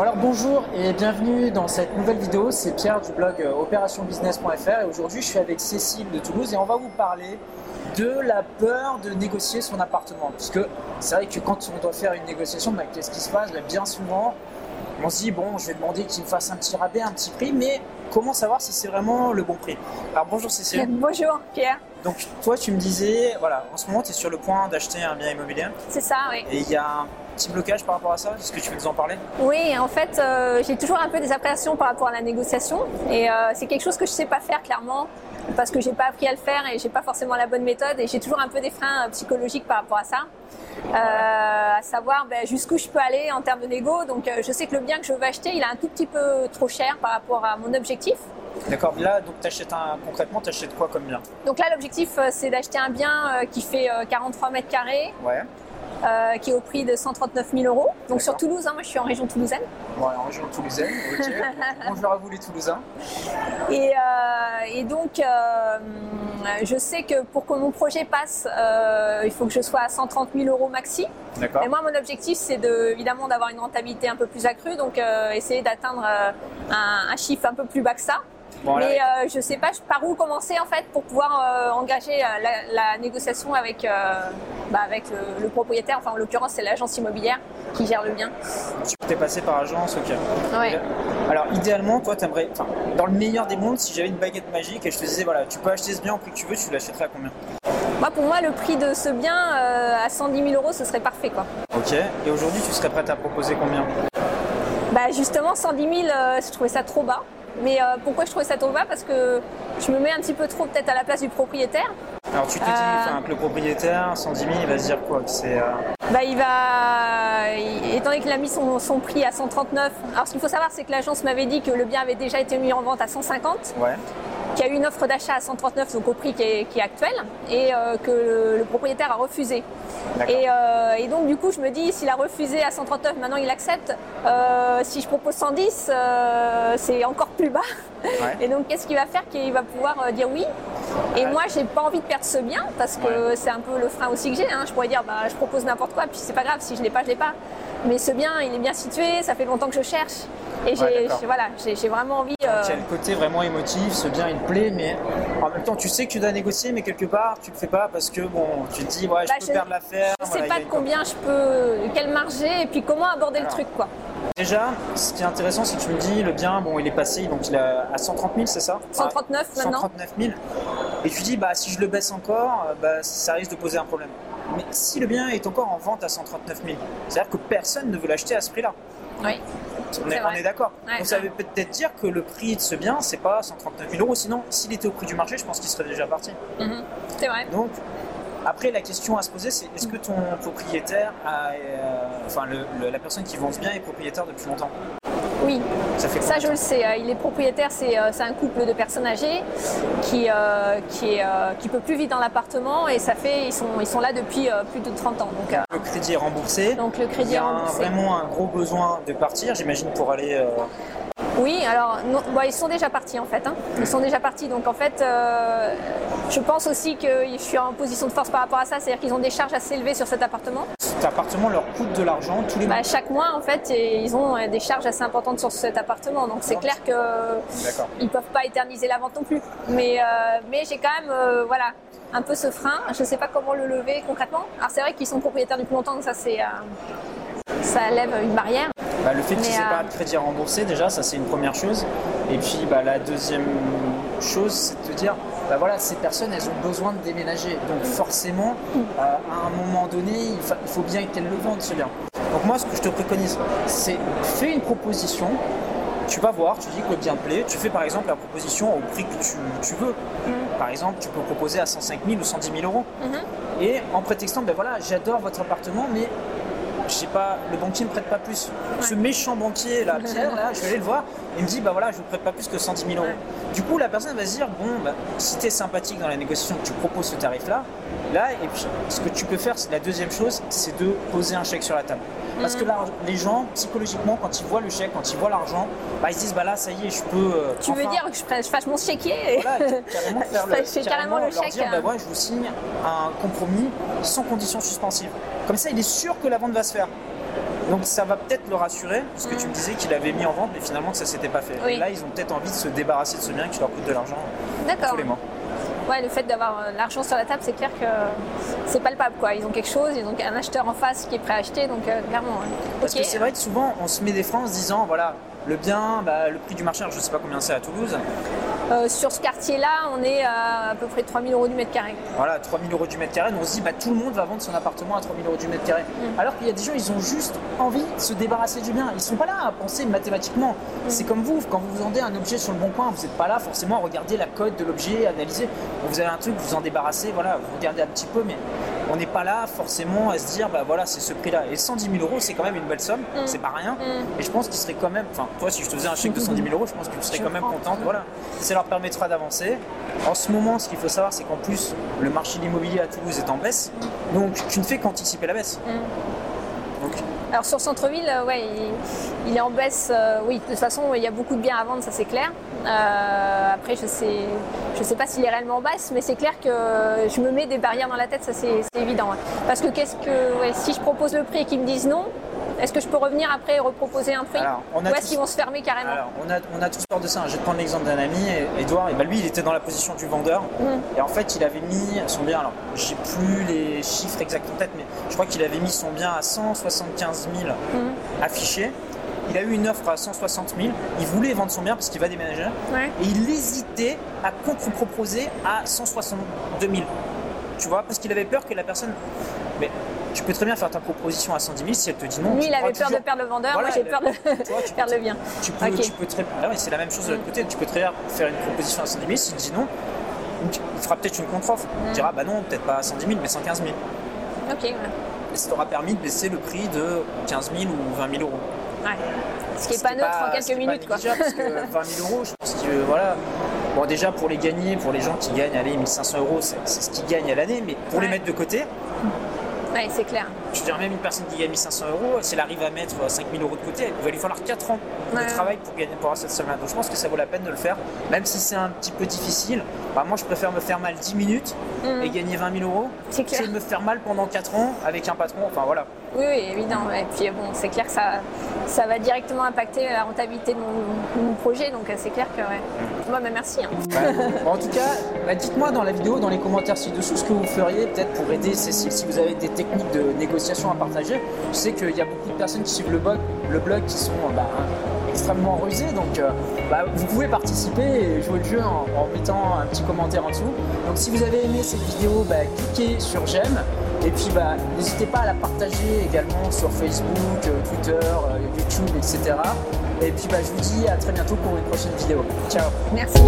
Bon alors bonjour et bienvenue dans cette nouvelle vidéo, c'est Pierre du blog euh, opérationbusiness.fr et aujourd'hui je suis avec Cécile de Toulouse et on va vous parler de la peur de négocier son appartement. Puisque c'est vrai que quand on doit faire une négociation, bah, qu'est-ce qui se passe? Bah, Bien souvent, on se dit bon, je vais demander qu'il me fasse un petit rabais, un petit prix, mais comment savoir si c'est vraiment le bon prix? Alors bonjour Cécile. Bonjour Pierre, Donc toi tu me disais, voilà, en ce moment tu es sur le point d'acheter un bien immobilier c'est ça, oui. et il y a un petit blocage par rapport à ça? Est-ce que tu veux nous en parler? Oui, en fait, euh, j'ai toujours un peu des appréhensions par rapport à la négociation et euh, c'est quelque chose que je sais pas faire clairement parce que j'ai pas appris à le faire et j'ai pas forcément la bonne méthode et j'ai toujours un peu des freins euh, psychologiques par rapport à ça. Euh, à savoir ben, jusqu'où je peux aller en termes de négo. Donc je sais que le bien que je veux acheter, il est un tout petit peu trop cher par rapport à mon objectif. D'accord, là donc t'achètes un, concrètement t'achètes quoi comme bien? Donc là, l'objectif, euh, c'est d'acheter un bien euh, qui fait euh, 43 mètres carrés, Ouais, euh, qui est au prix de 139 000 euros. Donc sur. Toulouse, hein, moi je suis en région toulousaine. bon, en région toulousaine, ok. Bonjour à vous les Toulousains. Et, euh, et donc, euh, je sais que pour que mon projet passe, euh, il faut que je sois à 130 000 euros maxi. D'accord. Et moi, mon objectif, c'est de, évidemment d'avoir une rentabilité un peu plus accrue, donc euh, essayer d'atteindre euh, un, un chiffre un peu plus bas que ça. Bon, Mais euh, je sais pas par où commencer en fait pour pouvoir euh, engager euh, la, la négociation avec, euh, bah, avec le, le propriétaire. Enfin, en l'occurrence, c'est l'agence immobilière qui gère le bien. tu t'es passé par agence, ok. Ouais. Alors idéalement, toi t'aimerais, enfin, dans le meilleur des mondes, si j'avais une baguette magique et je te disais voilà, tu peux acheter ce bien au prix que tu veux, tu l'achèterais à combien? Moi, pour moi, le prix de ce bien à 110 000 euros, ce serait parfait, quoi. Ok. Et aujourd'hui, tu serais prête à proposer combien? Bah justement, 110 000, euh, je trouvais ça trop bas. Mais euh, pourquoi je trouvais ça trop bas Parce que je me mets un petit peu trop peut-être à la place du propriétaire. Alors tu te dis, Euh. que le propriétaire, 110 000, il va se dire quoi? C'est. euh, Bah il va, il- étant donné qu'il a mis son, son prix à 139. Alors ce qu'il faut savoir, c'est que l'agence m'avait dit que le bien avait déjà été mis en vente à 150, Ouais. Qu'il y a eu une offre d'achat à 139, donc au prix qui est, qui est actuel, et euh, que le, le propriétaire a refusé. Et, euh, et donc du coup, je me dis, s'il a refusé à 139, maintenant il accepte. Euh, si je propose 110, euh, c'est encore plus bas. Ouais. Et donc, qu'est-ce qu'il va faire? Qu'il va pouvoir dire oui. Et Ouais. moi, j'ai pas envie de perdre ce bien parce que c'est un peu le frein aussi que j'ai. hein. Je pourrais dire, bah, je propose n'importe quoi, puis c'est pas grave. Si je l'ai pas, je l'ai pas. Mais ce bien, il est bien situé. Ça fait longtemps que je cherche. Et j'ai, Ouais, voilà, j'ai, vraiment envie. euh, Il y a le côté vraiment émotif, ce bien il te plaît, mais en même temps tu sais que tu dois négocier, mais quelque part tu le fais pas parce que bon, tu te dis ouais, je Bah, peux je- perdre l'affaire. je sais voilà, il y pas de combien je peux, quel marché, et puis comment aborder Alors. le truc, quoi. Déjà, ce qui est intéressant, c'est que tu me dis le bien, bon, il est passé, donc il est à 130 000, c'est ça? 139 Ah, maintenant. 139 000. Et tu dis, bah, si je le baisse encore, euh, bah, ça risque de poser un problème. Mais si le bien est encore en vente à 139 000, c'est-à-dire que personne ne veut l'acheter à ce prix-là. Oui. On est, on est d'accord. Ouais, Donc ça veut peut-être dire que le prix de ce bien, c'est pas 139 000 euros. Sinon, s'il était au prix du marché, je pense qu'il serait déjà parti. Mhm. C'est vrai. Donc, après, la question à se poser, c'est est-ce que ton propriétaire, a, euh, enfin, le- le- la personne qui vend ce bien est propriétaire depuis longtemps? Oui. Ça fait Ça, combien je le sais. euh, Il est propriétaire, c'est euh, c'est un couple de personnes âgées qui euh, qui est, euh, qui peut plus vivre dans l'appartement et ça fait ils sont ils sont là depuis euh, plus de 30 ans. Donc Le crédit est remboursé. donc le Il crédit y est a remboursé. vraiment un gros besoin de partir, j'imagine, pour aller. Oui, alors non, bon, ils sont déjà partis en fait. hein. Ils sont déjà partis. Donc en fait, euh, je pense aussi que je suis en position de force par rapport à ça. C'est-à-dire qu'ils ont des charges assez élevées sur cet appartement. Cet appartement leur coûte de l'argent tous les mois. Bah, chaque mois, en fait, et ils ont euh, des charges assez importantes sur cet appartement. Donc c'est clair que D'accord. ils peuvent pas éterniser la vente non plus. Mais, euh, mais j'ai quand même, euh, voilà, un peu ce frein. Je sais pas comment le lever concrètement. Alors c'est vrai qu'ils sont propriétaires depuis longtemps, donc ça c'est, euh, ça lève une barrière. Bah, le fait qu'ils n'aient euh, pas de crédit à rembourser, déjà, ça c'est une première chose. Et puis bah, la deuxième chose, c'est de te dire, bah voilà, ces personnes, elles ont besoin de déménager. Donc forcément, euh, à un moment donné, il, fa- il faut bien qu'elles le vendent, ce bien. Donc moi, ce que je te préconise, c'est fais une proposition. Tu vas voir, tu dis que le bien te plaît. Tu fais par exemple la proposition au prix que tu, tu veux. Par exemple, tu peux proposer à 105 000 ou 110 000 euros. Et en prétextant, ben voilà, j'adore votre appartement, mais je sais pas, le banquier ne me prête pas plus. Ce méchant banquier, là, Pierre, là, je vais aller le voir, il me dit, bah voilà, je vous prête pas plus que 110 000 euros. Du coup, la personne va se dire, bon, bah, si tu es sympathique dans la négociation, que tu proposes ce tarif-là, là, et puis ce que tu peux faire, c'est la deuxième chose, c'est de poser un chèque sur la table. Parce que là, les gens, psychologiquement, quand ils voient le chèque, quand ils voient l'argent, bah, ils se disent, bah là, ça y est, je peux. euh, Tu veux dire que je, fasse mon chéquier et- voilà, carrément faire le, Je fais carrément le leur chèque, dire, hein. bah ouais, je vous signe un compromis sans condition suspensive. Comme ça, il est sûr que la vente va se faire. Donc ça va peut-être le rassurer, parce que tu me disais qu'il avait mis en vente, mais finalement que ça s'était pas fait. Oui. Et là, ils ont peut-être envie de se débarrasser de ce bien qui leur coûte de l'argent D'accord. tous les mois. Ouais, le fait d'avoir euh, l'argent sur la table, c'est clair que c'est palpable quoi. Ils ont quelque chose, ils ont un acheteur en face qui est prêt à acheter, donc euh, clairement. ouais. Parce que c'est vrai que souvent, on se met des freins en se disant, voilà, le bien, bah, le prix du marché, alors je sais pas combien c'est à Toulouse, Euh, sur ce quartier-là, on est à à peu près 3000 euros du mètre carré. voilà, 3000 euros du mètre carré, donc on se dit, bah, tout le monde va vendre son appartement à 3000 euros du mètre carré. Mm. Alors qu'il y a des gens, ils ont juste envie de se débarrasser du bien. Ils sont pas là à penser mathématiquement. Mm. C'est comme vous, quand vous vendez un objet sur le bon coin, vous n'êtes pas là forcément à regarder la cote de l'objet, analyser. Vous avez un truc, vous en débarrassez, voilà, vous regardez un petit peu, mais on n'est pas là forcément à se dire, bah voilà, c'est ce prix-là. Et 110 000 euros, c'est quand même une belle somme, Mm. c'est pas rien. Et je pense qu'ils seraient quand même, enfin, toi, si je te faisais un chèque de 110 000 euros, je pense que tu serais Je quand même contente, voilà. Ça leur permettra d'avancer. En ce moment, ce qu'il faut savoir, c'est qu'en plus, le marché de l'immobilier à Toulouse est en baisse. Donc, tu ne fais qu'anticiper la baisse. Alors sur centre-ville, euh, ouais, il, est en baisse. euh, oui, de toute façon, il y a beaucoup de biens à vendre, ça c'est clair. Euh, après, je sais, je sais pas s'il est réellement en baisse, mais c'est clair que je me mets des barrières dans la tête, ça c'est évident. Parce que qu'est-ce que, si je propose le prix et qu'ils me disent non, est-ce que je peux revenir après et reproposer un prix Alors, on a Ou est-ce tous- qu'ils vont se fermer carrément Alors, on a, on a tous peur de ça. Je vais te prendre l'exemple d'un ami, Edouard. Et bah, lui, il était dans la position du vendeur. Et en fait, il avait mis son bien. Alors, j'ai plus les chiffres exacts en tête, mais je crois qu'il avait mis son bien à 175 000 affichés. Il a eu une offre à 160 000. Il voulait vendre son bien parce qu'il va déménager. Ouais. Et il hésitait à contre-proposer à 162 000. Tu vois, parce qu'il avait peur que la personne. Mais tu peux très bien faire ta proposition à 110 000 si elle te dit non. Lui, il avait peur de perdre le vendeur, Voilà, moi j'ai peur de tu peux perdre le bien. Tu peux, Ok. tu peux très ah c'est la même chose de l'autre côté. Tu peux très bien faire une proposition à 110 000. S'il dit non, il fera peut-être une contre-offre. Il dira bah non, peut-être pas à 110 000, mais 115 000. Ok, ouais. Et ça t'aura permis de baisser le prix de 15 000 ou 20 000 euros. Ouais. Ce qui est Ce pas neutre en quelques est pas minutes, quoi. Parce que 20 000 euros, je pense que voilà. Bon, déjà pour les gagner, pour les gens qui gagnent, allez, 1500 euros, c'est ce qu'ils gagnent à l'année, mais pour les mettre de côté, Ouais, c'est clair. je veux dire, même une personne qui gagne 1500 euros, si elle arrive à mettre 5000 euros de côté, il va lui falloir 4 ans Ouais. de travail pour gagner pour avoir cette somme-là. Donc je pense que ça vaut la peine de le faire, même si c'est un petit peu difficile. Bah, moi, je préfère me faire mal 10 minutes et gagner 20 000 euros Mm. Que de me faire mal pendant 4 ans avec un patron. Enfin voilà. Oui, oui, évidemment. Et puis bon, c'est clair que ça, ça va directement impacter la rentabilité de mon, de mon projet, donc c'est clair que ouais. Mm. Merci. hein. En tout cas, bah, dites-moi dans la vidéo, dans les commentaires ci-dessous, ce que vous feriez peut-être pour aider Cécile, si vous avez des techniques de négociation à partager. Je sais qu'il y a beaucoup de personnes qui suivent le blog, le blog qui sont bah, extrêmement rusées, donc euh, bah, vous pouvez participer et jouer le jeu en, mettant un petit commentaire en dessous. Donc si vous avez aimé cette vidéo, cliquez sur j'aime. Et puis bah, n'hésitez pas à la partager également sur Facebook, euh, Twitter, euh, YouTube, etc. Et puis bah, je vous dis à très bientôt pour une prochaine vidéo. Ciao Merci.